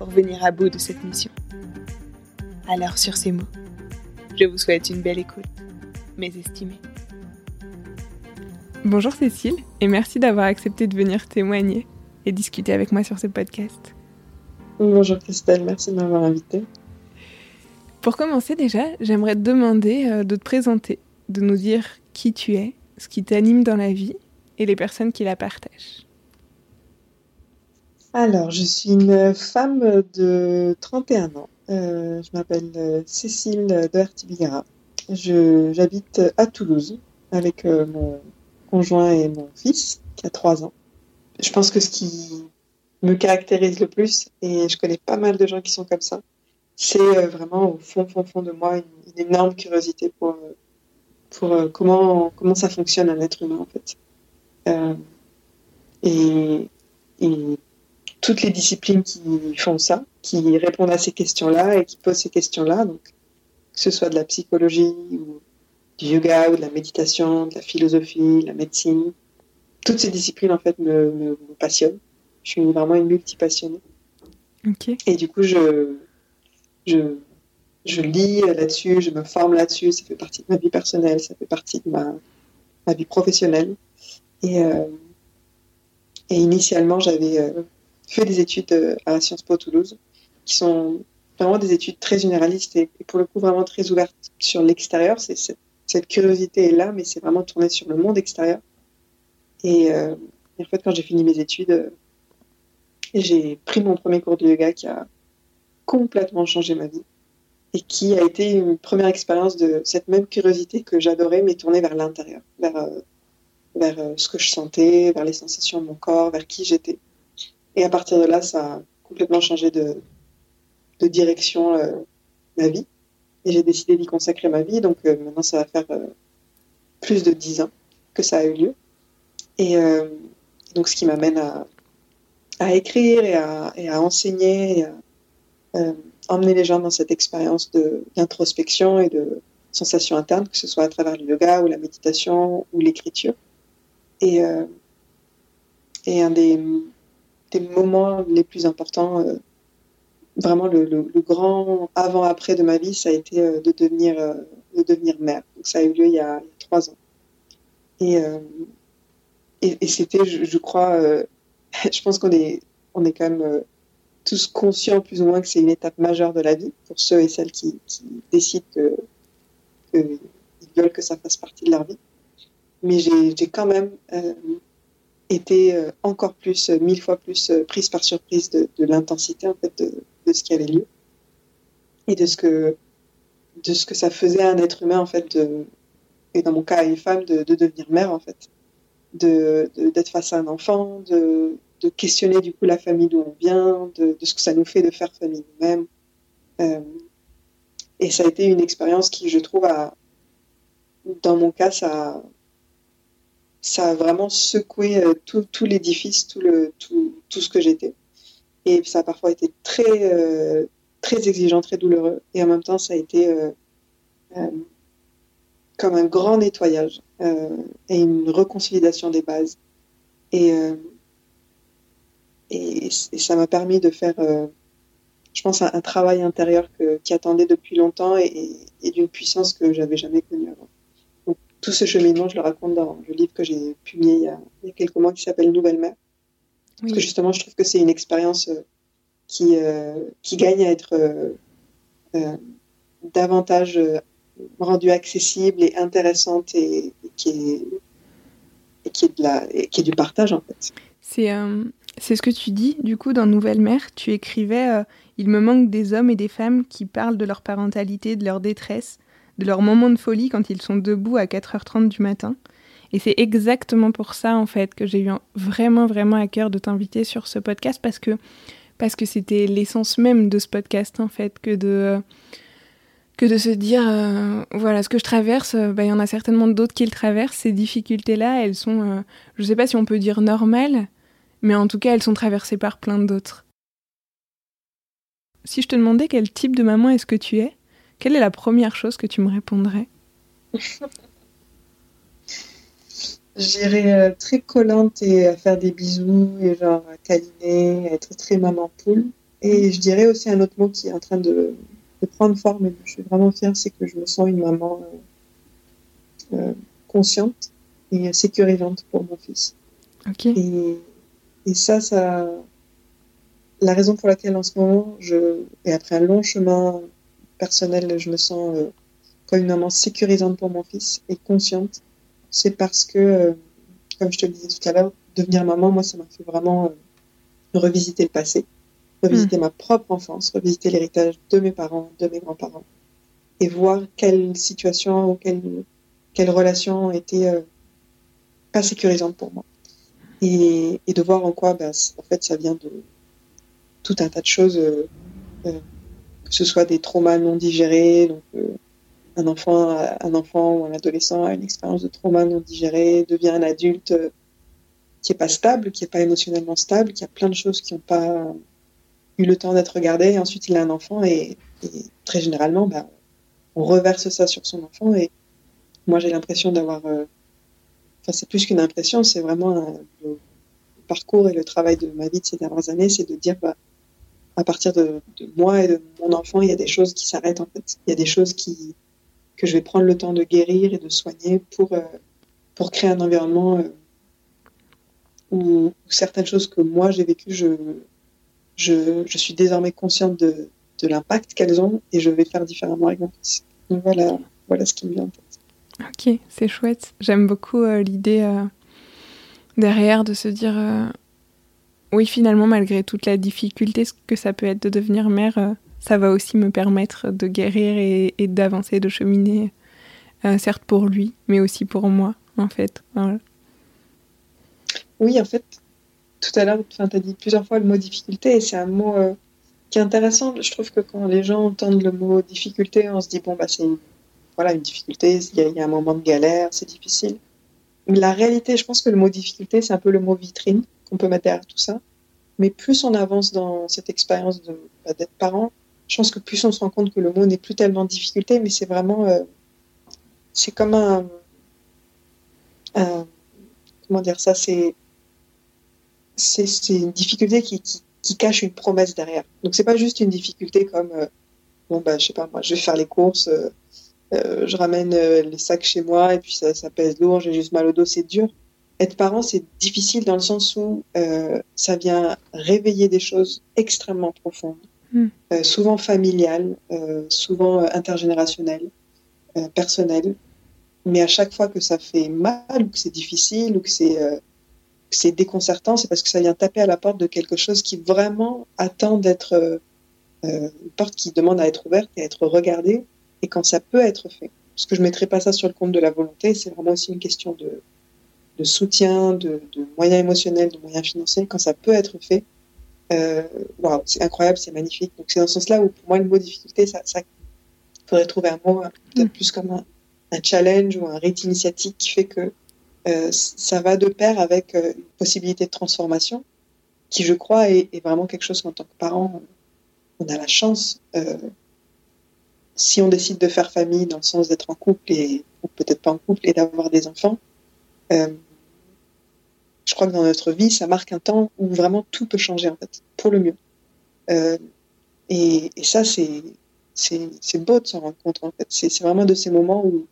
pour venir à bout de cette mission. Alors sur ces mots, je vous souhaite une belle écoute, mes estimés. Bonjour Cécile, et merci d'avoir accepté de venir témoigner et discuter avec moi sur ce podcast. Bonjour Christelle, merci de m'avoir invitée. Pour commencer déjà, j'aimerais te demander euh, de te présenter, de nous dire qui tu es, ce qui t'anime dans la vie et les personnes qui la partagent. Alors, je suis une femme de 31 ans. Euh, je m'appelle euh, Cécile de J'habite à Toulouse avec euh, mon conjoint et mon fils qui a 3 ans. Je pense que ce qui me caractérise le plus, et je connais pas mal de gens qui sont comme ça, c'est vraiment au fond, fond, fond de moi une, énorme curiosité pour, pour comment, comment ça fonctionne un être humain en fait. et toutes les disciplines qui font ça, qui répondent à ces questions-là et qui posent ces questions-là, donc que ce soit de la psychologie ou du yoga ou de la méditation, de la philosophie, de la médecine, toutes ces disciplines en fait me, me, passionnent. Je suis vraiment une multi-passionnée. Et du coup, je, je, je lis là-dessus, je me forme là-dessus, ça fait partie de ma vie personnelle, ça fait partie de ma, ma vie professionnelle. Et, euh, et initialement, j'avais euh, fait des études euh, à Sciences Po Toulouse, qui sont vraiment des études très généralistes et, pour le coup vraiment très ouvertes sur l'extérieur. Cette curiosité est là, mais c'est vraiment tourné sur le monde extérieur. Et, euh, en fait, quand j'ai fini mes études, euh, j'ai pris mon premier cours de yoga qui a complètement changé ma vie et qui a été une première expérience de cette même curiosité que j'adorais, mais tournée vers l'intérieur, vers ce que je sentais, vers les sensations de mon corps, vers qui j'étais. Et à partir de là, ça a complètement changé de, direction euh, ma vie. Et j'ai décidé d'y consacrer ma vie. Donc euh, maintenant, ça va faire euh, plus de dix ans que ça a eu lieu. Et donc, ce qui m'amène à, écrire et à, et à enseigner, et à emmener les gens dans cette expérience d'introspection et de sensation interne, que ce soit à travers le yoga ou la méditation ou l'écriture. Et, et un des des moments les plus importants. Euh, vraiment, le, grand avant-après de ma vie, ça a été euh, de, devenir, euh, de devenir mère. Donc, ça a eu lieu il y a, trois ans. Et, et, c'était, je, crois, je pense qu'on est, on est quand même tous conscients plus ou moins que c'est une étape majeure de la vie pour ceux et celles qui, décident qu'ils veulent que ça fasse partie de leur vie. Mais j'ai quand même était euh, encore plus, euh, mille fois plus euh, prise par surprise de, l'intensité en fait de, ce qui avait lieu. Et de ce que de ce que ça faisait à un être humain en fait et dans mon cas à une femme de, de devenir mère en fait. De d'être face à un enfant de, questionner du coup la famille d'où on vient de, ce que ça nous fait de faire famille nous-mêmes. Et ça a été une expérience qui je trouve a dans mon cas ça ça a vraiment secoué euh, tout, l'édifice, tout, ce que j'étais. Et ça a parfois été très, euh, très exigeant, très douloureux. Et en même temps, ça a été euh, comme un grand nettoyage et une réconciliation des bases. Et, ça m'a permis de faire, je pense, un, travail intérieur qui attendait depuis longtemps et, et d'une puissance que j'avais jamais connue avant tout ce cheminement, je le raconte dans le livre que j'ai publié il y, a, quelques mois qui s'appelle Nouvelle Mère. Parce que justement, je trouve que c'est une expérience euh, qui, euh, qui gagne à être euh, davantage rendue accessible et intéressante et, qui est et qui est de la qui est du partage en fait. C'est c'est ce que tu dis du coup dans Nouvelle Mère. Tu écrivais il me manque des hommes et des femmes qui parlent de leur parentalité, de leur détresse, de leurs moments de folie quand ils sont debout à 4h30 du matin. Et c'est exactement pour ça, en fait, que j'ai eu vraiment, vraiment à cœur de t'inviter sur ce podcast parce que parce que c'était l'essence même de ce podcast, en fait, que de que de se dire, euh, voilà, ce que je traverse, euh, bah, il y en a certainement d'autres qui le traversent. Ces difficultés-là, elles sont, euh, je ne sais pas si on peut dire normales, mais en tout cas, elles sont traversées par plein d'autres. Si je te demandais quel type de maman est-ce que tu es, quelle est la première chose que tu me répondrais? J'irais euh, très collante et à faire des bisous et genre à câliner, être très maman poule. Et je dirais aussi un autre mot qui est en train de, prendre forme et je suis vraiment fière, c'est que je me sens une maman euh, euh, consciente et sécurisante pour mon fils. Et, et ça, ça, la raison pour laquelle en ce moment, je, et après un long chemin personnel, je me sens euh, comme une maman sécurisante pour mon fils et consciente, c'est parce que, euh, comme je te le disais tout à l'heure, devenir maman, moi, ça m'a fait vraiment euh, revisiter le passé, revisiter mm. ma propre enfance, revisiter l'héritage de mes parents, de mes grands-parents, et voir quelle situation ou quelle, quelle relation était pas sécurisante pour moi. Et, et, de voir en quoi, ben, en fait, ça vient de tout un tas de choses, euh, que ce soit des traumas non digérés, donc euh, un enfant, un enfant ou un adolescent a une expérience de trauma non digéré, devient un adulte qui est pas stable, qui est pas émotionnellement stable, qui a plein de choses qui n'ont pas eu le temps d'être regardées. Et ensuite, il a un enfant et, très généralement, bah, on reverse ça sur son enfant. Et moi, j'ai l'impression d'avoir, enfin, c'est plus qu'une impression, c'est vraiment un, le parcours et le travail de ma vie de ces dernières années, c'est de dire, bah, à partir de, moi et de mon enfant, il y a des choses qui s'arrêtent en fait. Il y a des choses qui, que je vais prendre le temps de guérir et de soigner pour, euh, pour créer un environnement euh, où, certaines choses que moi j'ai vécues, je, je, je, suis désormais consciente de, de l'impact qu'elles ont et je vais faire différemment avec mon fils. Voilà, voilà ce qui me vient en tête. Ok, c'est chouette. J'aime beaucoup euh, l'idée derrière de se dire oui, finalement, malgré toute la difficulté que ça peut être de devenir mère, euh, ça va aussi me permettre de guérir et, d'avancer, de cheminer, euh, certes pour lui, mais aussi pour moi, en fait. Oui, en fait, tout à l'heure, tu as dit plusieurs fois le mot difficulté, et c'est un mot euh, qui est intéressant. Je trouve que quand les gens entendent le mot difficulté, on se dit, bon, bah, c'est une, voilà, une difficulté, il y, a un moment de galère, c'est difficile. Mais la réalité, je pense que le mot difficulté, c'est un peu le mot vitrine qu'on peut mettre derrière tout ça. Mais plus on avance dans cette expérience de, bah, d'être parent, je pense que plus on se rend compte que le mot n'est plus tellement difficulté, mais c'est vraiment, euh, c'est comme un, comment dire ça, c'est, c'est, une difficulté qui, qui, cache une promesse derrière. Donc c'est pas juste une difficulté comme, euh, bon bah je sais pas moi, je vais faire les courses, euh, je ramène les sacs chez moi et puis ça, ça pèse lourd, j'ai juste mal au dos, c'est dur être parent, c'est difficile dans le sens où euh, ça vient réveiller des choses extrêmement profondes, hmm. euh, souvent familiales, euh, souvent intergénérationnelles, personnelles. Mais à chaque fois que ça fait mal ou que c'est difficile ou que c'est c'est déconcertant, c'est parce que ça vient taper à la porte de quelque chose qui vraiment attend d'être une porte qui demande à être ouverte et à être regardée. Et quand ça peut être fait, parce que je mettrai pas ça sur le compte de la volonté, c'est vraiment aussi une question de de soutien, de, moyens émotionnels, de moyens financiers, quand ça peut être fait, euh, c'est incroyable, c'est magnifique. Donc c'est dans ce sens-là où pour moi le mot difficulté, ça, ça faudrait trouver un mot peut-être mm. plus comme un, challenge ou un rite initiatique qui fait que euh, ça va de pair avec euh, une possibilité de transformation qui, je crois, est, vraiment quelque chose qu'en tant que parent, on a la chance, euh, si on décide de faire famille dans le sens d'être en couple et ou peut-être pas en couple et d'avoir des enfants, euh, je crois que dans notre vie, ça marque un temps où vraiment tout peut changer en fait, pour le mieux. Euh, et, ça, c'est beau de s'en rendre compte en fait. C'est vraiment de ces moments où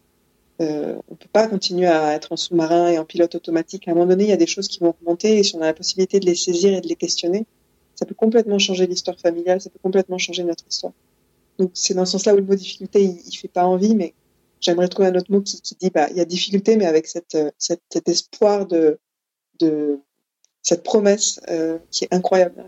euh, on peut pas continuer à être en sous-marin et en pilote automatique. À un moment donné, il y a des choses qui vont remonter et si on a la possibilité de les saisir et de les questionner, ça peut complètement changer l'histoire familiale, ça peut complètement changer notre histoire. Donc c'est dans ce sens-là où le mot difficulté, il, il fait pas envie, mais j'aimerais trouver un autre mot qui, qui dit, bah, il y a difficulté, mais avec cette, cette, cet espoir de, de cette promesse euh, qui est incroyable.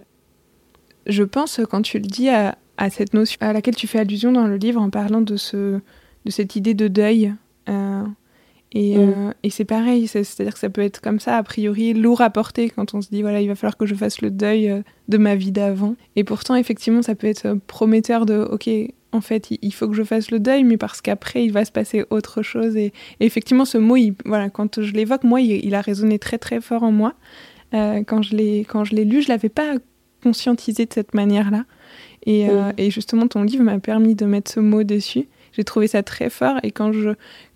Je pense, quand tu le dis, à, à, cette notion à laquelle tu fais allusion dans le livre en parlant de, ce, de cette idée de deuil. Euh, et, mm. euh, et c'est pareil, c'est-à-dire que ça peut être comme ça, a priori, lourd à porter quand on se dit, voilà, il va falloir que je fasse le deuil euh, de ma vie d'avant. Et pourtant, effectivement, ça peut être prometteur de, ok, en fait, il faut que je fasse le deuil, mais parce qu'après, il va se passer autre chose. Et, effectivement, ce mot, il, voilà, quand je l'évoque, moi, il, il, a résonné très, très fort en moi. Euh, quand je l'ai lu, je l'avais pas conscientisé de cette manière-là. Et, euh, et, justement, ton livre m'a permis de mettre ce mot dessus j'ai trouvé ça très fort et quand je,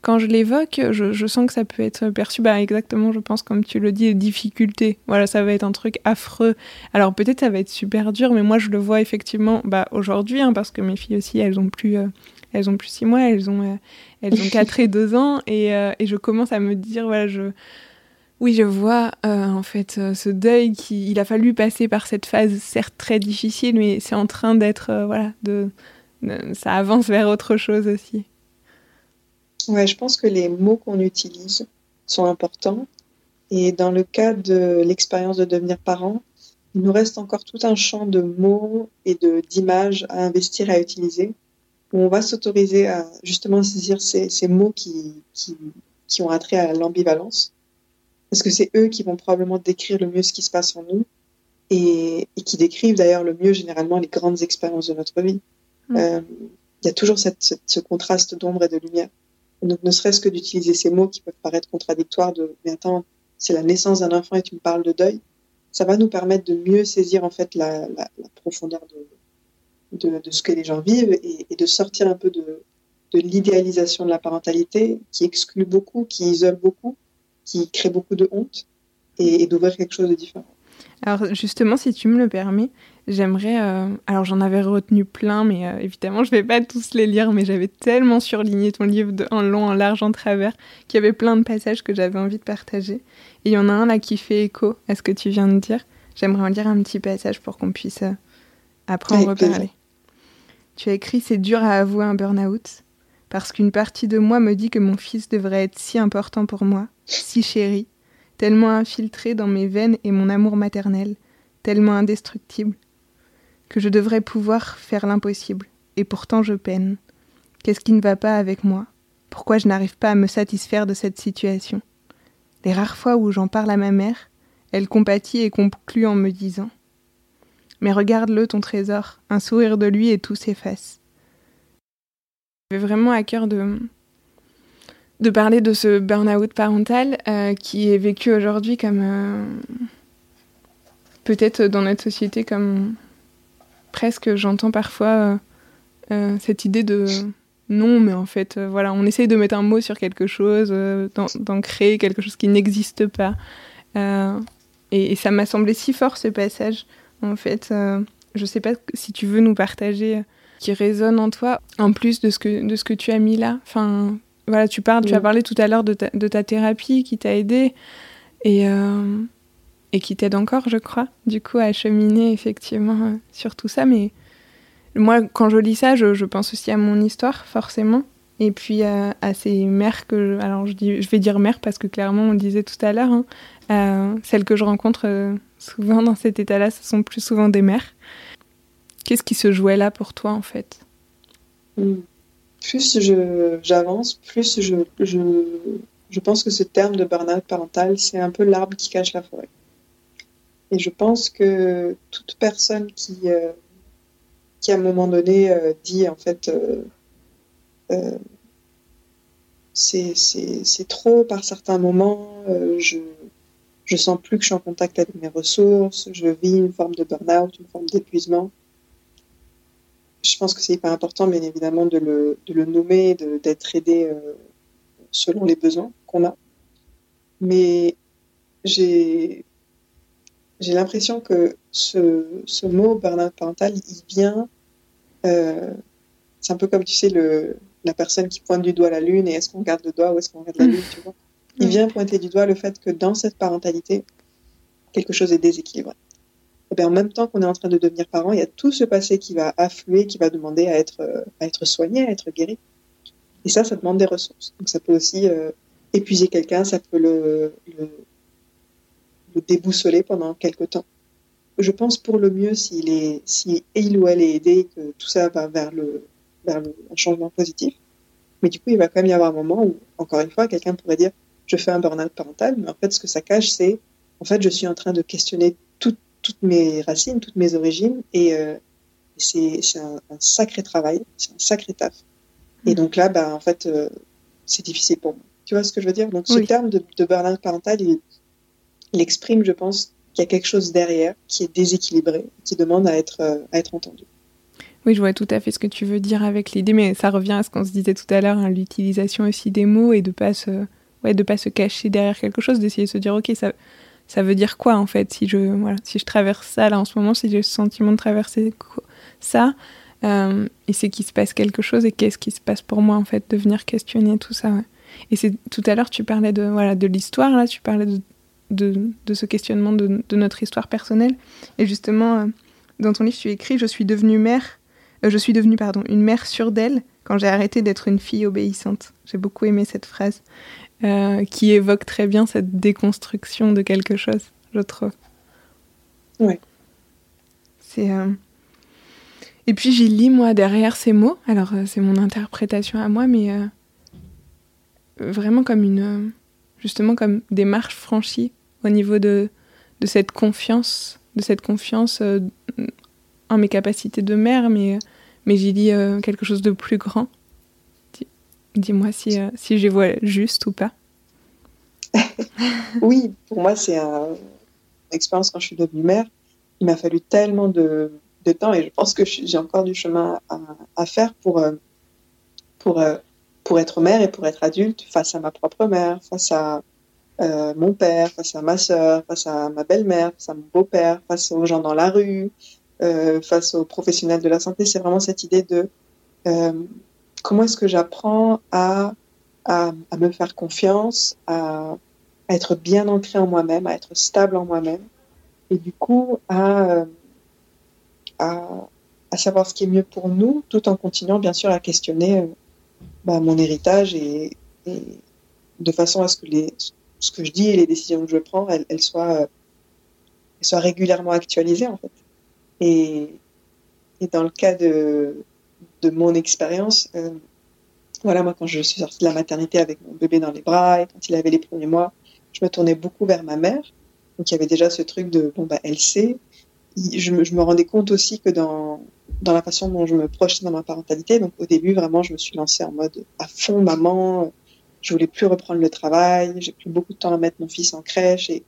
quand je l'évoque, je, je, sens que ça peut être perçu bah, exactement, je pense, comme tu le dis, difficulté. Voilà, ça va être un truc affreux. Alors peut-être ça va être super dur, mais moi je le vois effectivement bah, aujourd'hui, hein, parce que mes filles aussi, elles ont plus, euh, elles ont plus six mois, elles ont, euh, elles ont 4 et 2 ans, et, euh, et, je commence à me dire, voilà, je... Oui, je vois en fait ce deuil qui, il a fallu passer par cette phase certes très difficile, mais c'est en train d'être voilà de ça avance vers autre chose aussi. Ouais, je pense que les mots qu'on utilise sont importants. Et dans le cas de l'expérience de devenir parent, il nous reste encore tout un champ de mots et d'images à investir, à utiliser, où on va s'autoriser à justement saisir ces, ces mots qui, qui, qui, ont attrait à l'ambivalence. Parce que c'est eux qui vont probablement décrire le mieux ce qui se passe en nous et qui décrivent d'ailleurs le mieux généralement les grandes expériences de notre vie. Mm. Euh, il y a toujours cette, ce contraste d'ombre et de lumière. donc, ne serait-ce que d'utiliser ces mots qui peuvent paraître contradictoires de, mais attends, c'est la naissance d'un enfant et tu me parles de deuil, ça va nous permettre de mieux saisir en fait la, la, la profondeur de, de, de, ce que les gens vivent et, et de sortir un peu de, de l'idéalisation de la parentalité qui exclut beaucoup, qui isole beaucoup, qui crée beaucoup de honte et, et d'ouvrir quelque chose de différent. Alors justement, si tu me le permets, J'aimerais. Euh... Alors, j'en avais retenu plein, mais euh, évidemment, je vais pas tous les lire, mais j'avais tellement surligné ton livre de, en long, en large, en travers, qu'il y avait plein de passages que j'avais envie de partager. Et il y en a un là qui fait écho à ce que tu viens de dire. J'aimerais en lire un petit passage pour qu'on puisse euh, après en reparler. Tu as écrit C'est dur à avouer un burn-out, parce qu'une partie de moi me dit que mon fils devrait être si important pour moi, si chéri, tellement infiltré dans mes veines et mon amour maternel, tellement indestructible que je devrais pouvoir faire l'impossible, et pourtant je peine. Qu'est-ce qui ne va pas avec moi? Pourquoi je n'arrive pas à me satisfaire de cette situation? Les rares fois où j'en parle à ma mère, elle compatit et conclut en me disant Mais regarde-le, ton trésor, un sourire de lui et tout s'efface. J'avais vraiment à cœur de, parler de ce burn-out parental euh, qui est vécu aujourd'hui comme. Euh, peut-être dans notre société comme presque, j'entends parfois euh, euh, cette idée de non, mais en fait, euh, voilà, on essaye de mettre un mot sur quelque chose, d'en créer quelque chose qui n'existe pas. Et, et, ça m'a semblé si fort ce passage. En fait, je sais pas si tu veux nous partager qui résonne en toi, en plus de ce que, de ce que tu as mis là. Enfin, voilà, tu parles, tu as parlé tout à l'heure de, de, ta thérapie qui t'a aidé. Et, et qui t'aide encore, je crois, du coup, à cheminer effectivement euh, sur tout ça. Mais moi, quand je lis ça, je, pense aussi à mon histoire, forcément. Et puis euh, à ces mères que. Je, alors, je, vais dire mères parce que clairement, on disait tout à l'heure, hein, euh, celles que je rencontre souvent dans cet état-là, ce sont plus souvent des mères. Qu'est-ce qui se jouait là pour toi, en fait? Hmm. Plus j'avance, plus je, je, je pense que ce terme de burn-out parental, c'est un peu l'arbre qui cache la forêt. Et je pense que toute personne qui, euh, qui à un moment donné euh, dit en fait euh, c'est trop par certains moments, je, je sens plus que je suis en contact avec mes ressources, je vis une forme de burn-out, une forme d'épuisement. Je pense que c'est hyper important, bien évidemment, de le, de le nommer, d'être aidé selon les besoins qu'on a. Mais j'ai j'ai l'impression que ce, ce mot burn-out parental, il vient. Euh, c'est un peu comme, tu sais, le, la personne qui pointe du doigt la lune et est-ce qu'on regarde le doigt ou est-ce qu'on regarde la lune, tu vois. Il vient pointer du doigt le fait que dans cette parentalité, quelque chose est déséquilibré. et bien en même temps qu'on est en train de devenir parent, il y a tout ce passé qui va affluer, qui va demander à être, euh, à être soigné, à être guéri. Et ça, ça demande des ressources. Donc ça peut aussi euh, épuiser quelqu'un, ça peut le, le, le, déboussoler pendant quelques temps. Je pense pour le mieux s'il est, si il ou elle est aidé, que tout ça va vers le, vers le, un changement positif. Mais du coup, il va quand même y avoir un moment où, encore une fois, quelqu'un pourrait dire, je fais un burn-out parental, mais en fait, ce que ça cache, c'est, en fait, je suis en train de questionner tout, toutes mes racines, toutes mes origines, et euh, c'est un, un, sacré travail, c'est un sacré taf. Et mm. donc là, bah, en fait, euh, c'est difficile pour moi. Tu vois ce que je veux dire? Donc ce terme de, de burn-out parental, il, il, exprime, je pense, qu'il y a quelque chose derrière qui est déséquilibré, qui demande à être, euh, à être entendu. Oui, je vois tout à fait ce que tu veux dire avec l'idée, mais ça revient à ce qu'on se disait tout à l'heure, hein, l'utilisation aussi des mots et de pas ouais, pas se cacher derrière quelque chose, d'essayer de se dire, ok, ça, ça veut dire quoi en fait si je voilà si je traverse ça là en ce moment si j'ai le sentiment de traverser ça euh, et c'est qu'il se passe quelque chose et qu'est-ce qui se passe pour moi en fait de venir questionner tout ça et c'est tout à l'heure tu parlais de voilà de l'histoire là tu parlais de de, de ce questionnement de, de, notre histoire personnelle et justement euh, dans ton livre tu écris je suis devenue mère euh, je suis devenue pardon une mère sûre d'elle quand j'ai arrêté d'être une fille obéissante j'ai beaucoup aimé cette phrase euh, qui évoque très bien cette déconstruction de quelque chose, je trouve. Oui. C'est. Euh... Et puis j'y lis moi derrière ces mots. Alors c'est mon interprétation à moi, mais vraiment comme une, justement comme des marches franchies au niveau de de cette confiance, de cette confiance euh, en mes capacités de mère, mais mais j'y lis quelque chose de plus grand. Dis-moi si, euh, si je vois juste ou pas. oui, pour moi, c'est un, une expérience quand je suis devenue mère. Il m'a fallu tellement de, de, temps et je pense que j'ai encore du chemin à, à faire pour, euh, pour, euh, pour être mère et pour être adulte face à ma propre mère, face à euh, mon père, face à ma soeur, face à ma belle-mère, face à mon beau-père, face aux gens dans la rue, euh, face aux professionnels de la santé. C'est vraiment cette idée de euh, comment est-ce que j'apprends à, à, me faire confiance, à, à être bien ancré en moi-même, à être stable en moi-même, et du coup à, à, savoir ce qui est mieux pour nous, tout en continuant bien sûr à questionner bah, mon héritage et, de façon à ce que les, ce que je dis et les décisions que je prends, elles, elles soient, régulièrement actualisées en fait. Et, et dans le cas de, de mon expérience. Euh, voilà, moi, quand je suis sortie de la maternité avec mon bébé dans les bras et quand il avait les premiers mois, je me tournais beaucoup vers ma mère. Donc, il y avait déjà ce truc de, bon, bah, elle sait. Je me, rendais compte aussi que dans, dans la façon dont je me projetais dans ma parentalité, donc au début, vraiment, je me suis lancée en mode à fond maman. Je voulais plus reprendre le travail. J'ai pris beaucoup de temps à mettre mon fils en crèche et,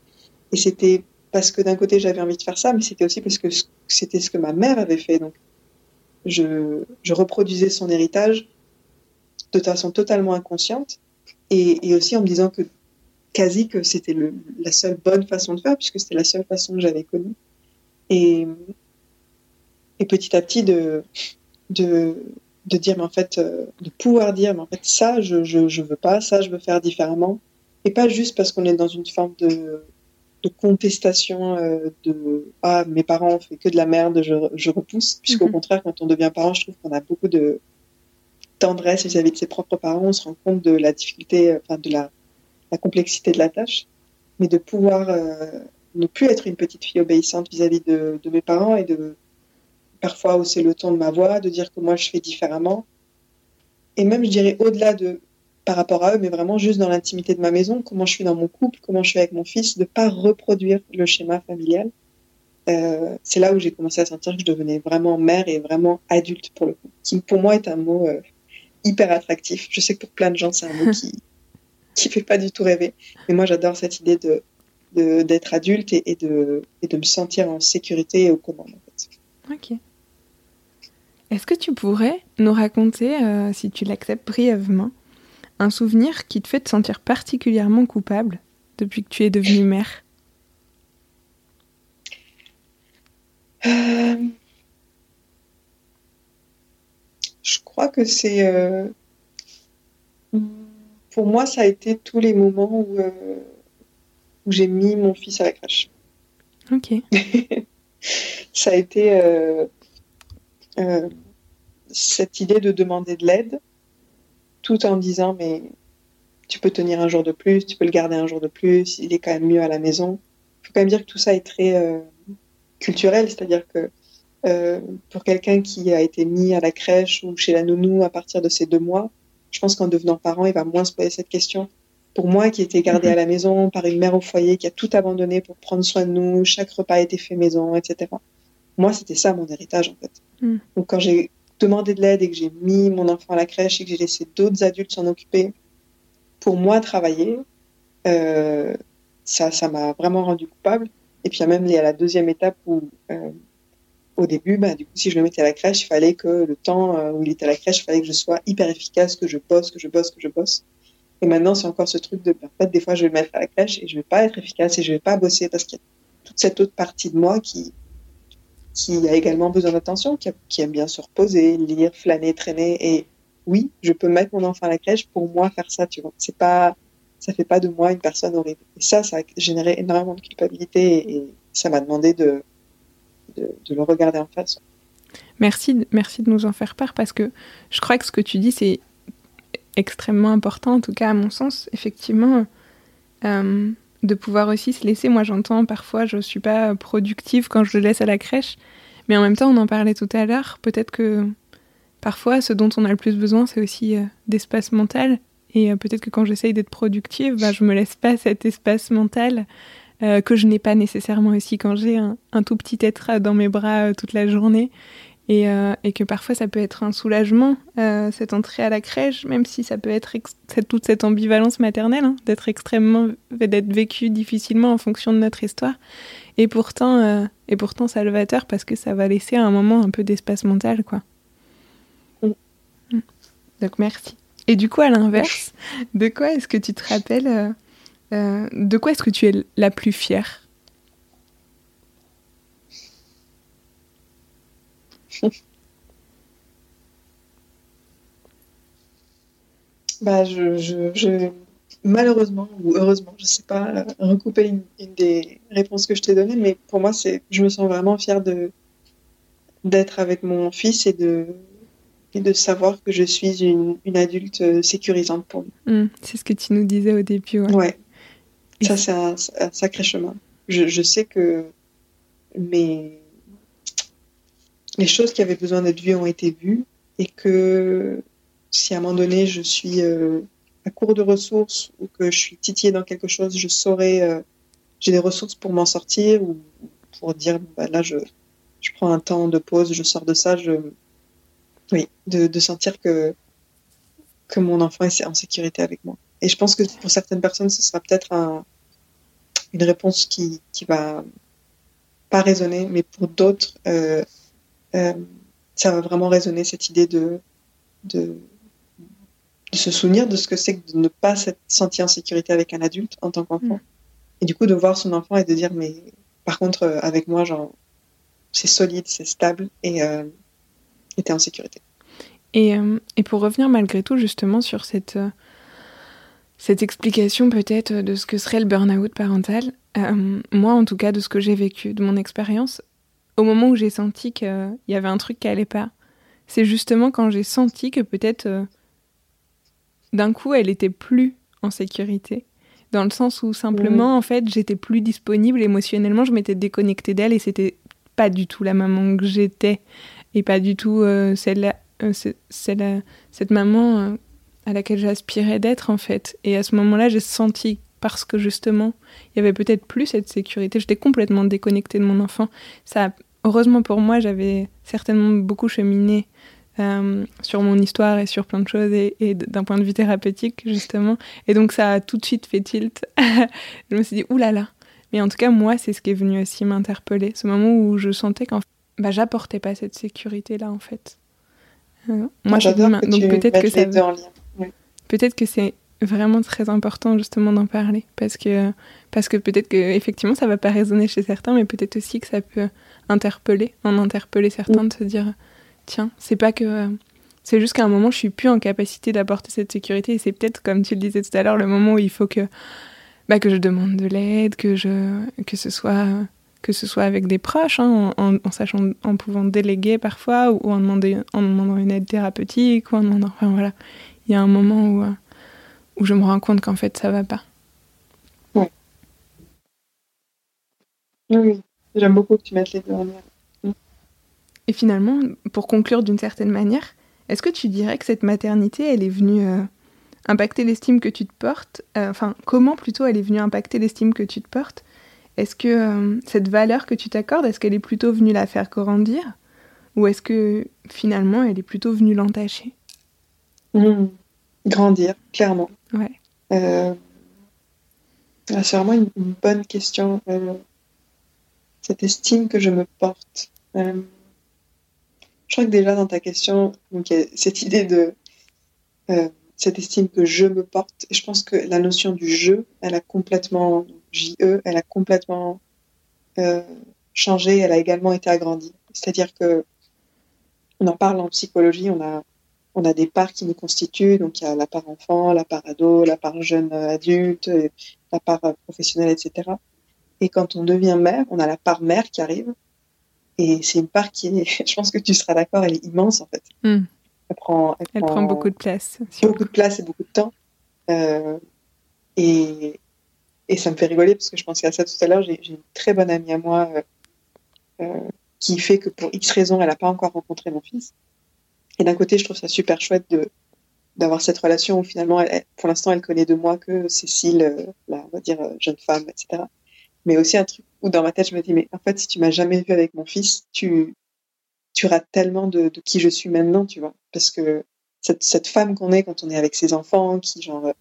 c'était parce que d'un côté, j'avais envie de faire ça, mais c'était aussi parce que c'était ce que ma mère avait fait. Donc, je, je, reproduisais son héritage de façon totalement inconsciente et, et, aussi en me disant que quasi que c'était la seule bonne façon de faire puisque c'était la seule façon que j'avais connue. Et, et petit à petit de, de, de dire, mais en fait, euh, de pouvoir dire, mais en fait, ça, je, je, je veux pas, ça, je veux faire différemment. Et pas juste parce qu'on est dans une forme de, de contestation euh, de ah mes parents ont fait que de la merde je, je repousse puisqu'au mm -hmm. contraire quand on devient parent je trouve qu'on a beaucoup de tendresse vis-à-vis -vis de ses propres parents on se rend compte de la difficulté enfin de la, la complexité de la tâche mais de pouvoir euh, ne plus être une petite fille obéissante vis-à-vis -vis de, de mes parents et de parfois hausser le ton de ma voix de dire que moi je fais différemment et même je dirais au-delà de par rapport à eux, mais vraiment juste dans l'intimité de ma maison, comment je suis dans mon couple, comment je suis avec mon fils, de pas reproduire le schéma familial. Euh, c'est là où j'ai commencé à sentir que je devenais vraiment mère et vraiment adulte pour le coup, qui pour moi est un mot euh, hyper attractif. Je sais que pour plein de gens c'est un mot qui qui fait pas du tout rêver, mais moi j'adore cette idée de d'être adulte et, et, de, et de me sentir en sécurité et aux commandes. En fait. Ok. Est-ce que tu pourrais nous raconter, euh, si tu l'acceptes brièvement, un souvenir qui te fait te sentir particulièrement coupable depuis que tu es devenue mère? Euh... Je crois que c'est... Euh... Pour moi, ça a été tous les moments où. Où j'ai mis mon fils à la crèche. Ok. ça a été euh, euh, cette idée de demander de l'aide, tout en disant mais tu peux tenir un jour de plus, tu peux le garder un jour de plus, il est quand même mieux à la maison. Il faut quand même dire que tout ça est très euh, culturel, c'est-à-dire que pour quelqu'un qui a été mis à la crèche ou chez la nounou à partir de ses deux mois, je pense qu'en devenant parent, il va moins se poser cette question pour moi qui était gardée mhm. à la maison par une mère au foyer qui a tout abandonné pour prendre soin de nous, chaque repas a été fait maison, etc. Moi, c'était ça mon héritage en fait. Mhm. Donc quand j'ai demandé de l'aide et que j'ai mis mon enfant à la crèche et que j'ai laissé d'autres adultes s'en occuper, pour moi travailler, euh, ça, ça m'a vraiment rendu coupable. Et puis il y a même il la deuxième étape où euh, au début, bah, du coup, si je le mettais à la crèche, il fallait que le temps euh, où il était à la crèche, il fallait que je sois hyper efficace, que je bosse, que je bosse, que je bosse. Et maintenant, c'est encore ce truc de, en fait, des fois, je vais le mettre à la crèche et je vais pas être efficace et je vais pas bosser parce qu'il y a toute cette autre partie de moi qui, qui a également besoin d'attention, qui, qui, aime bien se reposer, lire, flâner, traîner. Et oui, je peux mettre mon enfant à la crèche pour moi faire ça, tu vois. C'est pas, ça fait pas de moi une personne horrible. Et ça, ça a généré énormément de culpabilité et, ça m'a demandé de, de, de, le regarder en face. Merci, merci de nous en faire part parce que je crois que ce que tu dis, c'est extrêmement important, en tout cas à mon sens, effectivement, euh, de pouvoir aussi se laisser. Moi, j'entends parfois, je suis pas productive quand je le laisse à la crèche, mais en même temps, on en parlait tout à l'heure, peut-être que parfois, ce dont on a le plus besoin, c'est aussi euh, d'espace mental. Et euh, peut-être que quand j'essaye d'être productive, bah, je me laisse pas cet espace mental que je n'ai pas nécessairement aussi quand j'ai un, tout petit être dans mes bras toute la journée euh, et, que parfois ça peut être un soulagement, euh, cette entrée à la crèche, même si ça peut être toute cette ambivalence maternelle, hein, d'être extrêmement, d'être vécu difficilement en fonction de notre histoire, et pourtant, euh, et pourtant salvateur parce que ça va laisser à un moment un peu d'espace mental, quoi. Mm. Mm. Donc merci. Et du coup, à l'inverse, de quoi est-ce que tu te rappelles, de quoi est-ce que tu es la plus fière? bah, je, je, malheureusement ou heureusement, je sais pas recouper une, des réponses que je t'ai données, mais pour moi, c'est, je me sens vraiment fière de d'être avec mon fils et de et de savoir que je suis une, une adulte sécurisante pour lui. Mmh, c'est ce que tu nous disais au début. Ouais. Ça, c'est un, un, sacré chemin. Je, je sais que mes, les choses qui avaient besoin d'être vues ont été vues et que si à un moment donné je suis euh, à court de ressources ou que je suis titillée dans quelque chose, je saurais, euh, j'ai des ressources pour m'en sortir ou pour dire bah, là je, je prends un temps de pause, je sors de ça, oui, de, sentir que que mon enfant est en sécurité avec moi. Et je pense que pour certaines personnes, ce sera peut-être un, une réponse qui qui va pas résonner, mais pour d'autres, euh, euh, ça va vraiment résonner cette idée de, de, se souvenir de ce que c'est que de ne pas se sentir en sécurité avec un adulte en tant qu'enfant. Mm. Et du coup, de voir son enfant et de dire, mais par contre, euh, avec moi, genre, c'est solide, c'est stable et euh, es en sécurité. Et, euh, et, pour revenir malgré tout justement sur cette, cette explication peut-être de ce que serait le burn-out parental, moi en tout cas de ce que j'ai vécu, de mon expérience, au moment où j'ai senti qu'il y avait un truc qui allait pas, c'est justement quand j'ai senti que peut-être euh, d'un coup elle était plus en sécurité. Dans le sens où simplement, en fait, j'étais plus disponible émotionnellement, je m'étais déconnectée d'elle et c'était pas du tout la maman que j'étais et pas du tout euh, celle, euh, celle, cette maman à laquelle j'aspirais d'être en fait. Et à ce moment-là, j'ai senti parce que justement, il y avait peut-être plus cette sécurité. J'étais complètement déconnectée de mon enfant. Ça heureusement pour moi, j'avais certainement beaucoup cheminé euh, sur mon histoire et sur plein de choses et, d'un point de vue thérapeutique justement. Et donc ça a tout de suite fait tilt. je me suis dit, oulala. Là là. Mais en tout cas, moi, c'est ce qui est venu aussi m'interpeller. Ce moment où je sentais qu'en bah, j'apportais pas cette sécurité-là en fait. Euh, moi, j'adore donc peut-être que ça. Peut-être que c'est vraiment très important justement d'en parler parce que parce que peut-être que effectivement ça va pas résonner chez certains mais peut-être aussi que ça peut interpeller, en interpeller certains, de se dire tiens, c'est pas que. C'est juste qu'à un moment, je suis plus en capacité d'apporter cette sécurité. Et c'est peut-être, comme tu le disais tout à l'heure, le moment où il faut que, bah, que je demande de l'aide, que, je, que ce soit que ce soit avec des proches, hein, en, sachant, en pouvant déléguer parfois, ou, en, demander, en demandant une aide thérapeutique, ou en demandant, enfin voilà, il y a un moment où, euh, où je me rends compte qu'en fait ça va pas. Oui. Oui, j'aime beaucoup que tu mettes les deux en Et finalement, pour conclure d'une certaine manière, est-ce que tu dirais que cette maternité, elle est venue euh, impacter l'estime que tu te portes euh, Enfin, comment plutôt elle est venue impacter l'estime que tu te portes? Est-ce que euh, cette valeur que tu t'accordes, est-ce qu'elle est plutôt venue la faire grandir? Ou est-ce que finalement, elle est plutôt venue l'entacher? Mmh. Grandir, clairement. Ouais. Ah, c'est vraiment une, une, bonne question. cette estime que je me porte. Je crois que déjà dans ta question, donc, il y a cette idée de euh, cette estime que je me porte. Et je pense que la notion du je, elle a complètement, J-E, elle a complètement euh, changé, elle a également été agrandie. C'est-à-dire que on en parle en psychologie, on a, on a des parts qui nous constituent, donc il y a la part enfant, la part ado, la part jeune adulte, la part professionnelle, etc. Et quand on devient mère, on a la part mère qui arrive, et c'est une part qui est, je pense que tu seras d'accord, elle est immense en fait. Hmm. Elle, prend, elle, prend, beaucoup de place. Beaucoup de place et beaucoup de temps. Euh, et, et ça me fait rigoler parce que je pensais à ça tout à l'heure. J'ai une très bonne amie à moi euh, euh, qui fait que pour X raisons, elle n'a pas encore rencontré mon fils. Et d'un côté, je trouve ça super chouette de d'avoir cette relation où finalement, elle, pour l'instant, elle connaît de moi que Cécile, euh, la, on va dire, euh, jeune femme, etc. Mais aussi un truc où dans ma tête, je me dis, mais en fait, si tu m'as jamais vu avec mon fils, tu, tu rates tellement de, de qui je suis maintenant, tu vois. Parce que cette, cette femme qu'on est quand on est avec ses enfants, qui, genre,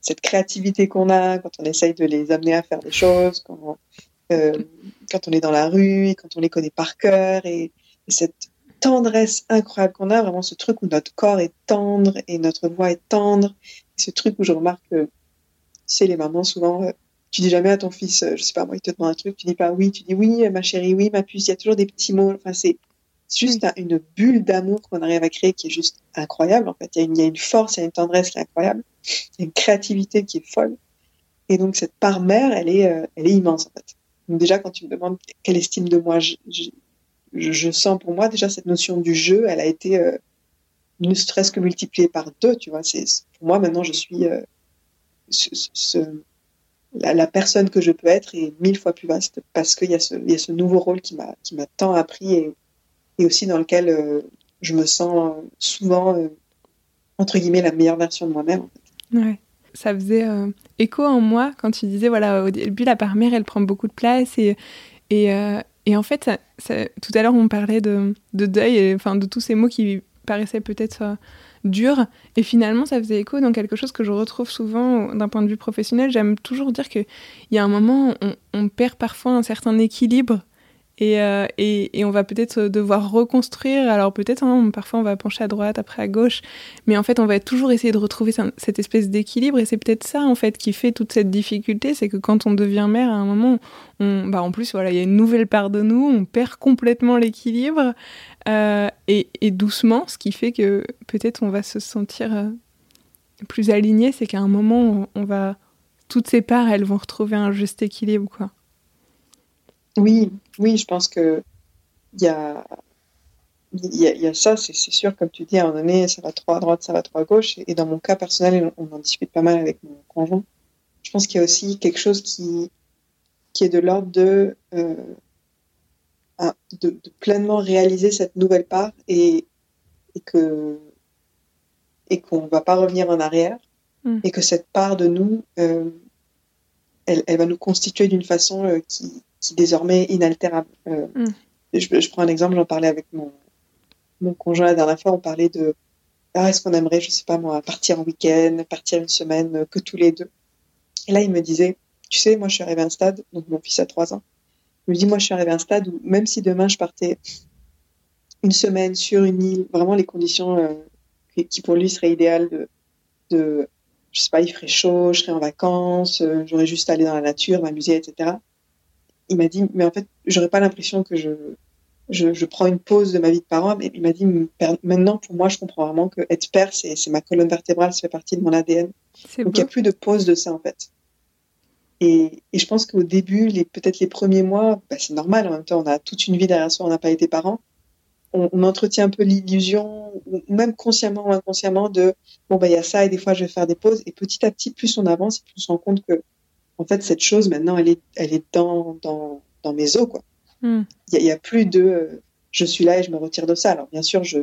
cette créativité qu'on a quand on essaye de les amener à faire des choses, quand, euh, quand on est dans la rue, quand on les connaît par cœur, et, et cette tendresse incroyable qu'on a, vraiment ce truc où notre corps est tendre et notre voix est tendre, et ce truc où je remarque que, c'est les mamans souvent, euh, tu dis jamais à ton fils, euh, je sais pas moi, il te demande un truc, tu dis pas oui, tu dis oui, ma chérie, oui, ma puce. Il y a toujours des petits mots. Enfin, c'est juste une bulle d'amour qu'on arrive à créer qui est juste incroyable. En fait, il y, a une, il y a une force, il y a une tendresse qui est incroyable, il y a une créativité qui est folle. Et donc cette part mère, elle est, euh, elle est immense en fait. Donc déjà, quand tu me demandes quelle estime de moi je, sens pour moi, déjà cette notion du jeu, elle a été euh, ne serait-ce que multipliée par deux. Tu vois, pour moi maintenant, je suis euh, la, personne que je peux être est mille fois plus vaste parce qu'il y, a ce, nouveau rôle qui m'a tant appris et, aussi dans lequel euh, je me sens souvent entre guillemets la meilleure version de moi-même. Ouais. Ça faisait écho en moi quand tu disais voilà au début la part mère elle prend beaucoup de place et et en fait ça, tout à l'heure on parlait de, de deuil et enfin de tous ces mots qui paraissaient peut-être dur. Et finalement, ça faisait écho dans quelque chose que je retrouve souvent d'un point de vue professionnel. J'aime toujours dire qu'il y a un moment, on, on, perd parfois un certain équilibre. Et, euh, et, on va peut-être devoir reconstruire. Alors peut-être, hein, parfois on va pencher à droite, après à gauche. Mais en fait, on va toujours essayer de retrouver cette espèce d'équilibre. Et c'est peut-être ça, en fait, qui fait toute cette difficulté. C'est que quand on devient mère, à un moment, bah, en plus, voilà, il y a une nouvelle part de nous. On perd complètement l'équilibre. Euh, et, et, doucement, ce qui fait que peut-être on va se sentir euh, plus aligné, c'est qu'à un moment, on, on, va toutes ces parts, elles vont retrouver un juste équilibre, quoi. Oui, oui, je pense que il y a, il y, a, y a ça, c'est sûr, comme tu dis, à un moment donné, ça va trop à droite, ça va trop à gauche. Et dans mon cas personnel, on en discute pas mal avec mon conjoint. Je pense qu'il y a aussi quelque chose qui, qui est de l'ordre de euh, de, de, pleinement réaliser cette nouvelle part et, et que et qu'on va pas revenir en arrière mm. et que cette part de nous euh, elle, elle, va nous constituer d'une façon euh, qui, qui désormais est inaltérable euh, mm. je, je, prends un exemple j'en parlais avec mon mon conjoint la dernière fois on parlait de ah, est-ce qu'on aimerait je sais pas moi partir en week-end partir une semaine euh, que tous les deux et là il me disait tu sais moi je suis arrivé à un stade donc mon fils a trois ans je me dis, moi, je suis arrivée à un stade où même si demain je partais une semaine sur une île, vraiment les conditions euh, qui pour lui seraient idéales de, de, je sais pas, il ferait chaud, je serais en vacances, j'aurais juste à aller dans la nature, m'amuser, etc. Il m'a dit, mais en fait, j'aurais pas l'impression que je, je, je, prends une pause de ma vie de parent, mais il m'a dit, maintenant, pour moi, je comprends vraiment que être père, c'est ma colonne vertébrale, ça fait partie de mon ADN. Donc, il n'y a plus de pause de ça, en fait. Et, et je pense qu'au début, peut-être les premiers mois, bah, c'est normal. En même temps, on a toute une vie derrière soi, on n'a pas été parents. On, on, entretient un peu l'illusion, ou même consciemment ou inconsciemment, de bon, bah, il y a ça, et des fois, je vais faire des pauses. Et petit à petit, plus on avance, plus on se rend compte que, en fait, cette chose, maintenant, elle est, elle est dans, dans, dans mes os, quoi. Hmm. Il n'y a, a, plus de euh, je suis là et je me retire de ça. Alors, bien sûr, je,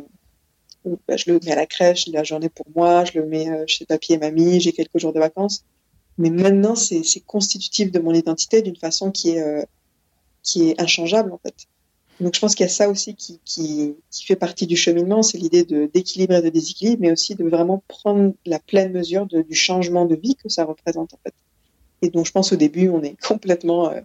bah, je le mets à la crèche, la journée pour moi, je le mets euh, chez papy et mamie, j'ai quelques jours de vacances. Mais maintenant, c'est constitutif de mon identité d'une façon qui est, euh, qui est inchangeable, en fait. Donc, je pense qu'il y a ça aussi qui, qui, qui fait partie du cheminement, c'est l'idée d'équilibre et de déséquilibre, mais aussi de vraiment prendre la pleine mesure de, du changement de vie que ça représente, en fait. Et donc, je pense au début, on est complètement euh,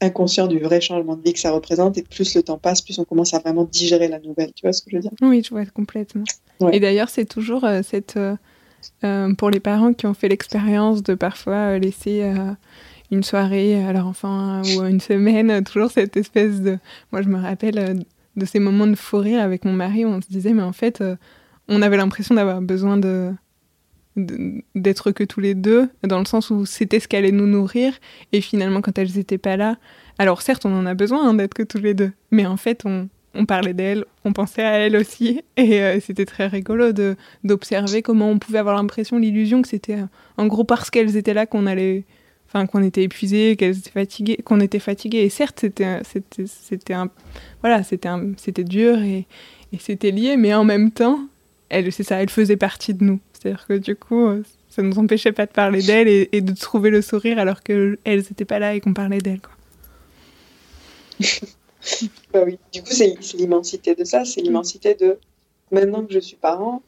inconscient du vrai changement de vie que ça représente, et plus le temps passe, plus on commence à vraiment digérer la nouvelle. Tu vois ce que je veux dire? Oui, je vois complètement. Ouais. Et d'ailleurs, c'est toujours euh, cette euh, pour les parents qui ont fait l'expérience de parfois laisser une soirée à leur enfant ou une semaine, toujours cette espèce de... Moi, je me rappelle de ces moments de fou rire avec mon mari où on se disait, mais en fait, on avait l'impression d'avoir besoin de d'être que tous les deux, dans le sens où c'était ce qui allait nous nourrir, et finalement quand elles n'étaient pas là, alors certes on en a besoin hein, d'être que tous les deux, mais en fait on, parlait d'elle, on pensait à elle aussi, et euh, c'était très rigolo d'observer comment on pouvait avoir l'impression, l'illusion que c'était euh, en gros parce qu'elles étaient là qu'on allait, enfin qu'on était épuisé, qu'elles étaient fatiguées, qu'on était fatigué. Et certes, c'était c'était un voilà, c'était c'était dur et, et c'était lié, mais en même temps, elle c'est ça, elle faisait partie de nous. C'est-à-dire que du coup, euh, ça nous empêchait pas de parler d'elle et, de trouver le sourire alors que elles n'étaient pas là et qu'on parlait d'elle. bah oui. Du coup, c'est l'immensité de ça, c'est l'immensité de maintenant que je suis parent,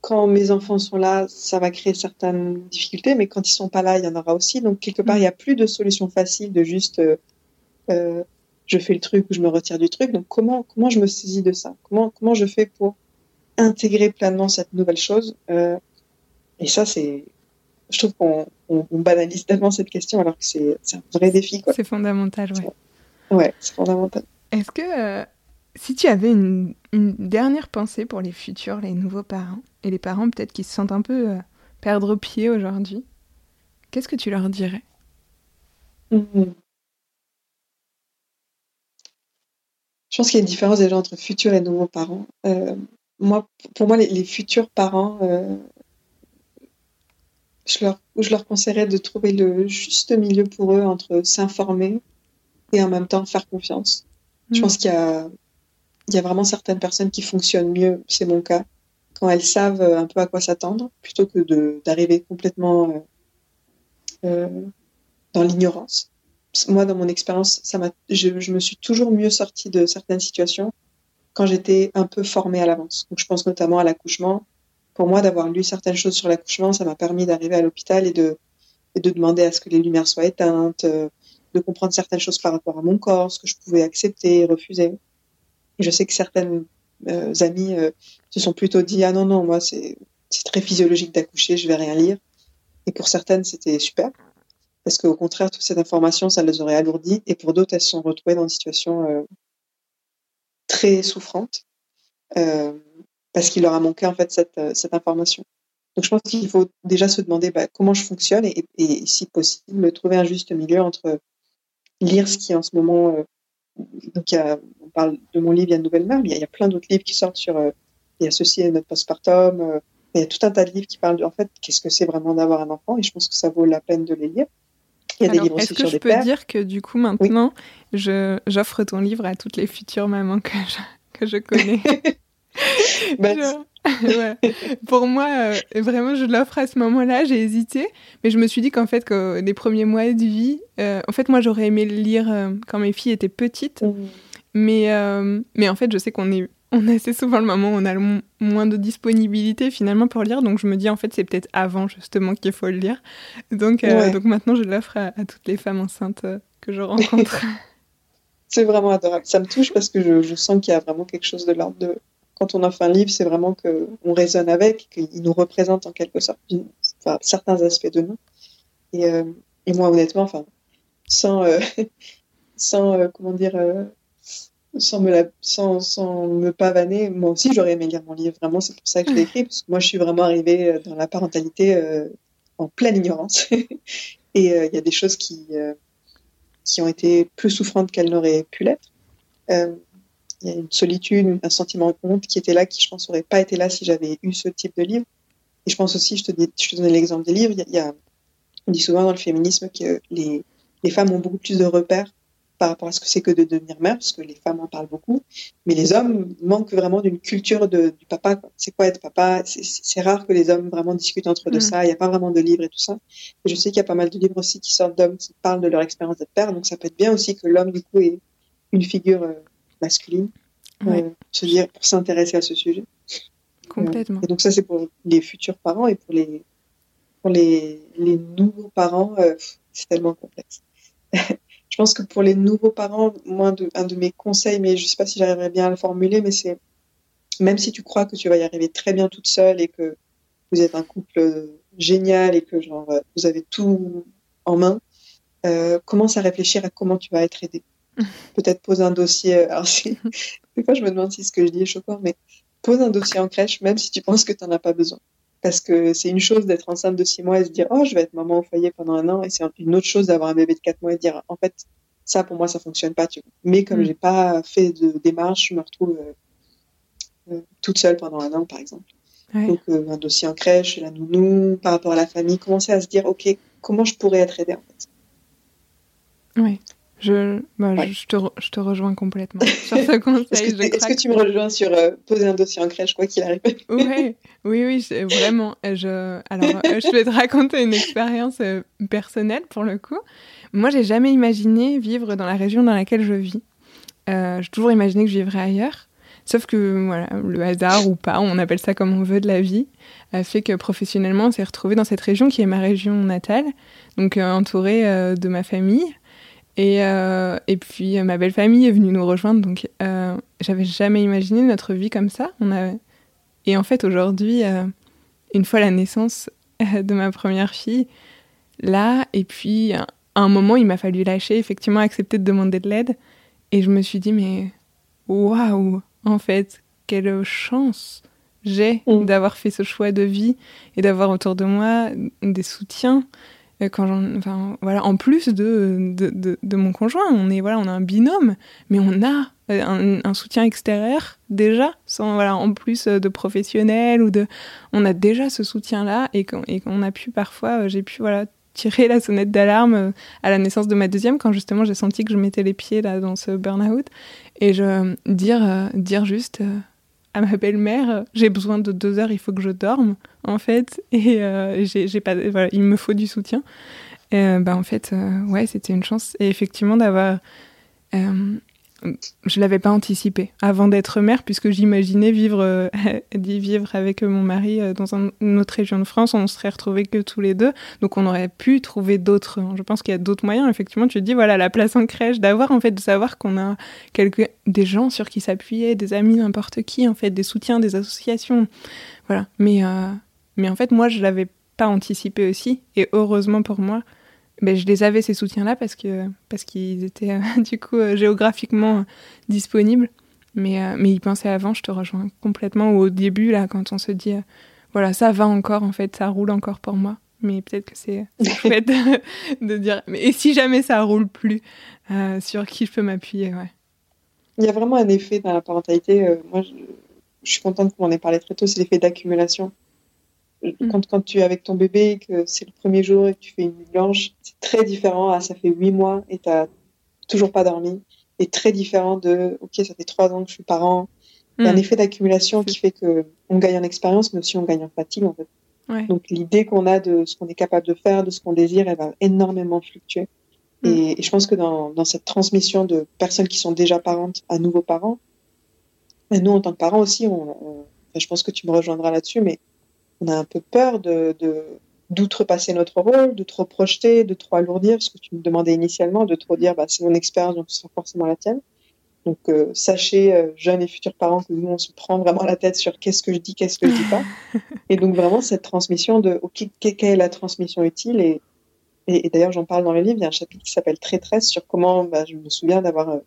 quand mes enfants sont là, ça va créer certaines difficultés, mais quand ils sont pas là, il y en aura aussi. Donc quelque part, il n'y a plus de solution facile de juste euh, euh, je fais le truc ou je me retire du truc. Donc comment comment je me saisis de ça? Comment comment je fais pour intégrer pleinement cette nouvelle chose euh, Et ça, c'est je trouve qu'on on, on banalise tellement cette question alors que c'est un vrai défi. C'est fondamental, ouais. Ouais, c'est fondamental. Est-ce que euh, si tu avais une, une, dernière pensée pour les futurs, les nouveaux parents, et les parents peut-être qui se sentent un peu euh, perdre pied aujourd'hui, qu'est-ce que tu leur dirais? Mmh. Je pense qu'il y a une différence déjà entre futurs et nouveaux parents. Euh, moi, pour moi, les, les futurs parents, euh, je, leur, je leur conseillerais de trouver le juste milieu pour eux entre s'informer et en même temps faire confiance. Mmh. Je pense qu'il y a, il y a vraiment certaines personnes qui fonctionnent mieux, c'est mon cas, quand elles savent un peu à quoi s'attendre, plutôt que d'arriver complètement euh, euh, dans l'ignorance. Moi, dans mon expérience, ça m'a, je, je, me suis toujours mieux sortie de certaines situations quand j'étais un peu formée à l'avance. Donc, je pense notamment à l'accouchement. Pour moi, d'avoir lu certaines choses sur l'accouchement, ça m'a permis d'arriver à l'hôpital et de, demander à ce que les lumières soient éteintes, euh, de comprendre certaines choses par rapport à mon corps, ce que je pouvais accepter et refuser. Je sais que certaines euh, amies euh, se sont plutôt dit ah non non moi c'est très physiologique d'accoucher, je vais rien lire. Et pour certaines c'était super parce qu'au contraire toute cette information ça les aurait alourdies et pour d'autres elles se sont retrouvées dans une situation très souffrante euh, parce qu'il leur a manqué en fait cette cette information. Donc je pense qu'il faut déjà se demander bah, comment je fonctionne et, si possible trouver un juste milieu entre lire ce qui est en ce moment. Euh, donc, on parle de mon livre, il y a une nouvelle mère, mais il y a, plein d'autres livres qui sortent sur. Euh, il y a ceci et notre postpartum. Euh, il y a tout un tas de livres qui parlent de, en fait, qu'est-ce que c'est vraiment d'avoir un enfant, et je pense que ça vaut la peine de les lire. Il y a Alors, des livres aussi sur Est-ce que je peux dire que du coup, maintenant, oui. j'offre ton livre à toutes les futures mamans que je, que je connais? Bah, je... ouais. Pour moi, euh, vraiment, je l'offre à ce moment-là. J'ai hésité, mais je me suis dit qu'en fait, que les premiers mois de vie, euh, en fait, moi, j'aurais aimé le lire euh, quand mes filles étaient petites. Mmh. Mais, mais en fait, je sais qu'on est, on a assez souvent le moment où on a le moins de disponibilité finalement pour lire. Donc, je me dis, en fait, c'est peut-être avant justement qu'il faut le lire. Donc, ouais. donc maintenant, je l'offre à, à, toutes les femmes enceintes que je rencontre. c'est vraiment adorable. Ça me touche parce que je, je sens qu'il y a vraiment quelque chose de l'ordre de quand on offre un livre, c'est vraiment qu'on raisonne avec, qu'il nous représente en quelque sorte enfin, certains aspects de nous. Et, euh, et moi, honnêtement, enfin, sans, euh, sans euh, comment dire, euh, sans me, pavaner, moi aussi, j'aurais aimé lire mon livre. Vraiment, c'est pour ça que je l'ai écrit, parce que moi, je suis vraiment arrivée dans la parentalité en pleine ignorance. Et il y a des choses qui, qui ont été plus souffrantes qu'elles n'auraient pu l'être. Il y a une solitude, un sentiment de honte qui était là, qui je pense n'aurait pas été là si j'avais eu ce type de livre. Et je pense aussi, je te, dis, je te donnais l'exemple des livres, il y, a, on dit souvent dans le féminisme que les, les femmes ont beaucoup plus de repères par rapport à ce que c'est que de devenir mère, parce que les femmes en parlent beaucoup, mais les hommes manquent vraiment d'une culture de, du papa. C'est quoi être papa? C'est rare que les hommes vraiment discutent entre de mm. ça. Il n'y a pas vraiment de livres et tout ça. Et je sais qu'il y a pas mal de livres aussi qui sortent d'hommes qui parlent de leur expérience d'être père, donc ça peut être bien aussi que l'homme du coup ait une figure euh, masculine, euh, se dire pour s'intéresser à ce sujet. Complètement. et donc ça c'est pour les futurs parents et pour les pour les, les nouveaux parents, euh, c'est tellement complexe. je pense que pour les nouveaux parents, moi, un de mes conseils, mais je ne sais pas si j'arriverai bien à le formuler, mais c'est même si tu crois que tu vas y arriver très bien toute seule et que vous êtes un couple génial et que genre vous avez tout en main, euh, commence à réfléchir à comment tu vas être aidé. Peut-être pose un dossier. Euh, alors, des fois, je me demande si ce que je dis est choquant, mais pose un dossier en crèche, même si tu penses que tu n'en as pas besoin. Parce que c'est une chose d'être enceinte de six mois et se dire, oh, je vais être maman au foyer pendant un an. Et c'est une autre chose d'avoir un bébé de quatre mois et de dire, en fait, ça, pour moi, ça fonctionne pas. Tu Mais comme je mm. j'ai pas fait de démarche, je me retrouve euh, euh, toute seule pendant un an, par exemple. Donc, euh, un dossier en crèche, la nounou, par rapport à la famille, commencer à se dire, OK, comment je pourrais être aidée, en fait. Oui. Je, bah, je, te, je, te, rejoins complètement sur ce conseil. Est-ce que, tu me rejoins sur euh, poser un dossier en crèche, quoi qu'il arrive? Oui, oui, oui, vraiment. Je, alors, euh, je vais te raconter une expérience euh, personnelle pour le coup. Moi, j'ai jamais imaginé vivre dans la région dans laquelle je vis. j'ai toujours imaginé que je vivrais ailleurs. Sauf que voilà, le hasard ou pas, on appelle ça comme on veut de la vie, a fait que professionnellement, on s'est retrouvé dans cette région qui est ma région natale, donc entourée de ma famille. Et, euh, et puis euh, ma belle famille est venue nous rejoindre, donc euh, j'avais jamais imaginé notre vie comme ça. On a... Et en fait aujourd'hui, une fois la naissance de ma première fille, là, et puis à un moment il m'a fallu lâcher, effectivement accepter de demander de l'aide, et je me suis dit mais waouh, en fait, quelle chance j'ai mm. d'avoir fait ce choix de vie et d'avoir autour de moi des soutiens, euh, quand enfin, voilà, en plus de, de, de, mon conjoint, on est voilà, on a un binôme, mais on a euh, un, soutien extérieur déjà, sans voilà, en plus de professionnels ou de, on a déjà ce soutien-là et qu'on et qu'on a pu parfois, euh, j'ai pu voilà tirer la sonnette d'alarme à la naissance de ma deuxième quand justement j'ai senti que je mettais les pieds là dans ce burn-out et je dire dire juste à ma belle-mère, j'ai besoin de deux heures, il faut que je dorme, en fait, et euh, j'ai pas, voilà, il me faut du soutien. Et, euh, bah, en fait, euh, ouais, c'était une chance. Et effectivement, d'avoir je l'avais pas anticipé avant d'être mère, puisque j'imaginais vivre, euh, vivre avec mon mari euh, dans une autre région de France. On ne serait retrouvés que tous les deux, donc on aurait pu trouver d'autres. Je pense qu'il y a d'autres moyens. Effectivement, tu te dis voilà la place en crèche, d'avoir en fait de savoir qu'on a quelques des gens sur qui s'appuyer, des amis, n'importe qui, en fait, des soutiens, des associations, voilà. Mais euh, mais en fait, moi, je l'avais pas anticipé aussi, et heureusement pour moi ben, je les avais ces soutiens-là parce que parce qu'ils étaient euh, du coup euh, géographiquement disponibles. Mais euh, mais y penser avant, je te rejoins complètement. Au début là, quand on se dit voilà ça va encore en fait, ça roule encore pour moi. Mais peut-être que c'est fait de, de, dire mais et si jamais ça roule plus, sur qui je peux m'appuyer, ouais. Il y a vraiment un effet dans la parentalité. moi, je, je, suis contente qu'on en ait parlé très tôt. C'est l'effet d'accumulation. Mm. Quand, quand tu es avec ton bébé, que c'est le premier jour et que tu fais une nuit blanche, c'est très différent à ça fait huit mois et tu toujours pas dormi. Et très différent de, ok, ça fait trois ans que je suis parent. Il y a un mm. effet d'accumulation qui fait que on gagne en expérience, mais aussi on gagne en fatigue, en fait. Ouais. Donc, l'idée qu'on a de ce qu'on est capable de faire, de ce qu'on désire, elle va énormément fluctuer. Mm. Et, je pense que dans, dans, cette transmission de personnes qui sont déjà parentes à nouveaux parents, et nous, en tant que parents aussi, on, je pense que tu me rejoindras là-dessus, mais on a un peu peur de, d'outrepasser notre rôle, de trop projeter, de trop alourdir, ce que tu me demandais initialement, de trop dire bah, c'est mon expérience, donc ce sera forcément la tienne. Donc euh, sachez, euh, jeunes et futurs parents, que nous, on se prend vraiment la tête sur qu'est-ce que je dis, qu'est-ce que je dis pas. et donc vraiment cette transmission de ok, quelle est la transmission utile et, et, d'ailleurs j'en parle dans le livre, il y a un chapitre qui s'appelle Traîtresse sur comment bah, je me souviens d'avoir euh,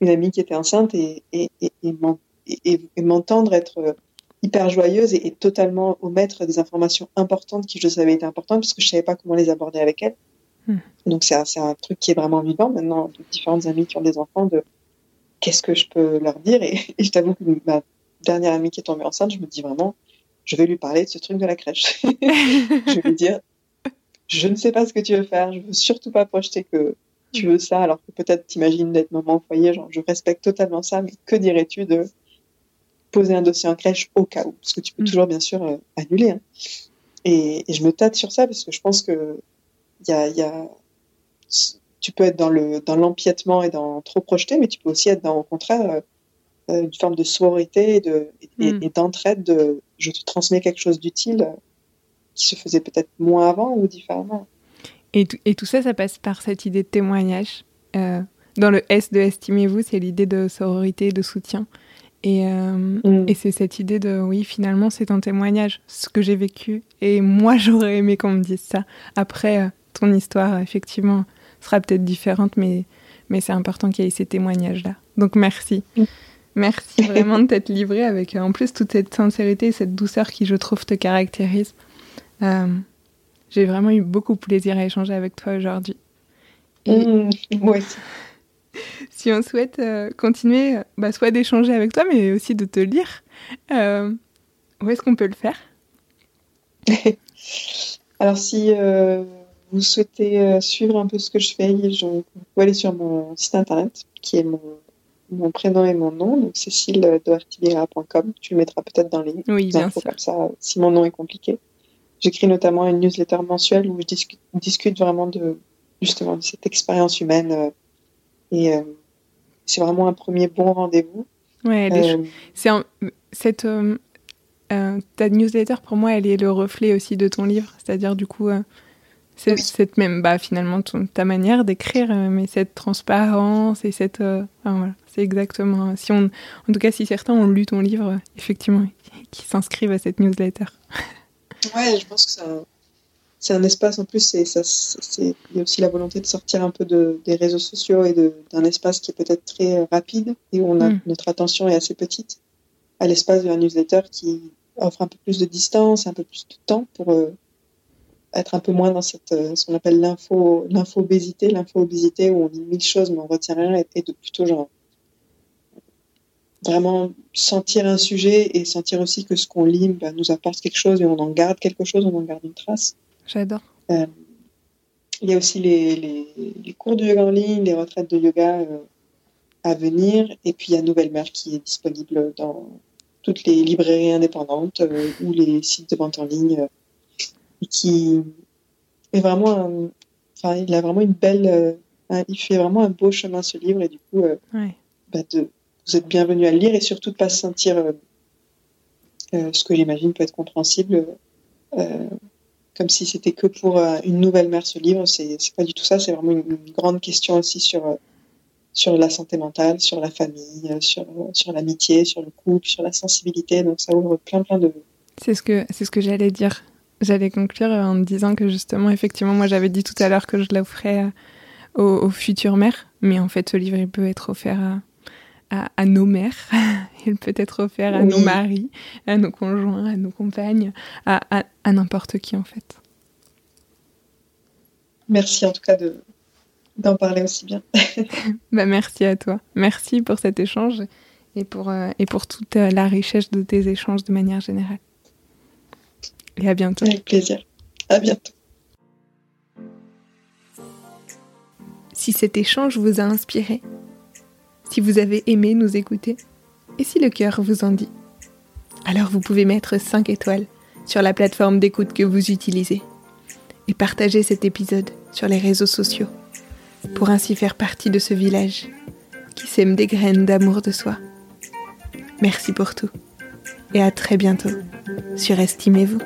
une amie qui était enceinte et, et, et m'entendre être hyper joyeuse et, totalement omettre des informations importantes qui je savais étaient importantes parce que je savais pas comment les aborder avec elle. Hmm. Donc c'est un, un, truc qui est vraiment vivant maintenant, de différentes amies qui ont des enfants, de qu'est-ce que je peux leur dire? Et, je t'avoue que ma dernière amie qui est tombée enceinte, je me dis vraiment, je vais lui parler de ce truc de la crèche. je vais lui dire, je ne sais pas ce que tu veux faire, je veux surtout pas projeter que tu veux ça, alors que peut-être t'imagines d'être maman au foyer, genre je respecte totalement ça, mais que dirais-tu de poser un dossier en crèche au cas où Parce que tu peux mm. toujours bien sûr euh, annuler. Hein. Et, je me tâte sur ça parce que je pense que y a, y a, tu peux être dans le dans l'empiètement et dans trop projeter, mais tu peux aussi être dans au contraire euh, euh, une forme de sororité et de et, mm. d'entraide. De je te transmets quelque chose d'utile qui se faisait peut-être moins avant ou différemment. Et, et, tout ça, ça passe par cette idée de témoignage. Dans le S de Estimez-vous, c'est l'idée de sororité, de soutien. Et, euh, mm. et c'est cette idée de, oui, finalement, c'est un témoignage, ce que j'ai vécu. Et moi, j'aurais aimé qu'on me dise ça. Après, euh, ton histoire, effectivement, sera peut-être différente, mais, mais c'est important qu'il y ait ces témoignages-là. Donc, merci. Mm. Merci vraiment de t'être livré avec, en plus, toute cette sincérité et cette douceur qui, je trouve, te caractérise. J'ai vraiment eu beaucoup de plaisir à échanger avec toi aujourd'hui. Mmh, moi aussi. si on souhaite euh, continuer, bah, soit d'échanger avec toi, mais aussi de te lire, euh, où est-ce qu'on peut le faire? Alors, si euh, vous souhaitez suivre un peu ce que je fais, je, vous pouvez aller sur mon site internet, qui est mon, mon prénom et mon nom, donc cécile-doartibera.com. Tu le mettras peut-être dans les oui, infos comme ça, si mon nom est compliqué. J'écris notamment une newsletter mensuelle où je discute, vraiment de justement de cette expérience humaine euh, et euh, c'est vraiment un premier bon rendez-vous. Ouais, euh, c'est cette ta newsletter pour moi elle est le reflet aussi de ton livre, c'est-à-dire du coup c'est cette même bah finalement ta manière d'écrire mais cette transparence et cette voilà, c'est exactement si on en tout cas si certains ont lu ton livre effectivement qui s'inscrivent à cette newsletter. Ouais, je pense que c'est un, espace en plus, c'est, il y a aussi la volonté de sortir un peu de, des réseaux sociaux et d'un espace qui est peut-être très rapide et où on a, mm. notre attention est assez petite, à l'espace d'un newsletter qui offre un peu plus de distance, un peu plus de temps pour euh, être un peu moins dans cette, euh, ce qu'on appelle l'info, l'info-obésité, l'info-obésité où on dit mille choses mais on retient rien et, et de plutôt genre vraiment sentir un sujet et sentir aussi que ce qu'on lit bah, nous apporte quelque chose et on en garde quelque chose, on en garde une trace. J'adore. Euh, il y a aussi les, les, les, cours de yoga en ligne, les retraites de yoga euh, à venir. Et puis il y a Nouvelle Mère qui est disponible dans toutes les librairies indépendantes euh, ou les sites de vente en ligne et qui est vraiment enfin, il a vraiment une belle, il fait vraiment un beau chemin ce livre et du coup, bah, de, vous êtes bienvenu à le lire et surtout de pas se sentir ce que j'imagine peut être compréhensible comme si c'était que pour une nouvelle mère ce livre. C'est pas du tout ça. C'est vraiment une, grande question aussi sur sur la santé mentale sur la famille sur sur l'amitié sur le couple sur la sensibilité. Donc ça ouvre plein plein de c'est ce que c'est ce que j'allais dire. J'allais conclure en disant que justement effectivement moi j'avais dit tout à l'heure que je l'offrais aux, aux futures mères. Mais en fait ce livre il peut être offert à à, nos mères, il peut être offert à nos maris, à nos conjoints, à nos compagnes, à, à, n'importe qui en fait. Merci en tout cas de, d'en parler aussi bien. bah, merci à toi. Merci pour cet échange et pour, euh, et pour toute euh, la richesse de tes échanges de manière générale. Et à bientôt. Avec plaisir. À bientôt. Si cet échange vous a inspiré, si vous avez aimé nous écouter et si le cœur vous en dit. Alors vous pouvez mettre 5 étoiles sur la plateforme d'écoute que vous utilisez et partager cet épisode sur les réseaux sociaux pour ainsi faire partie de ce village qui sème des graines d'amour de soi. Merci pour tout et à très bientôt sur Estimez-vous.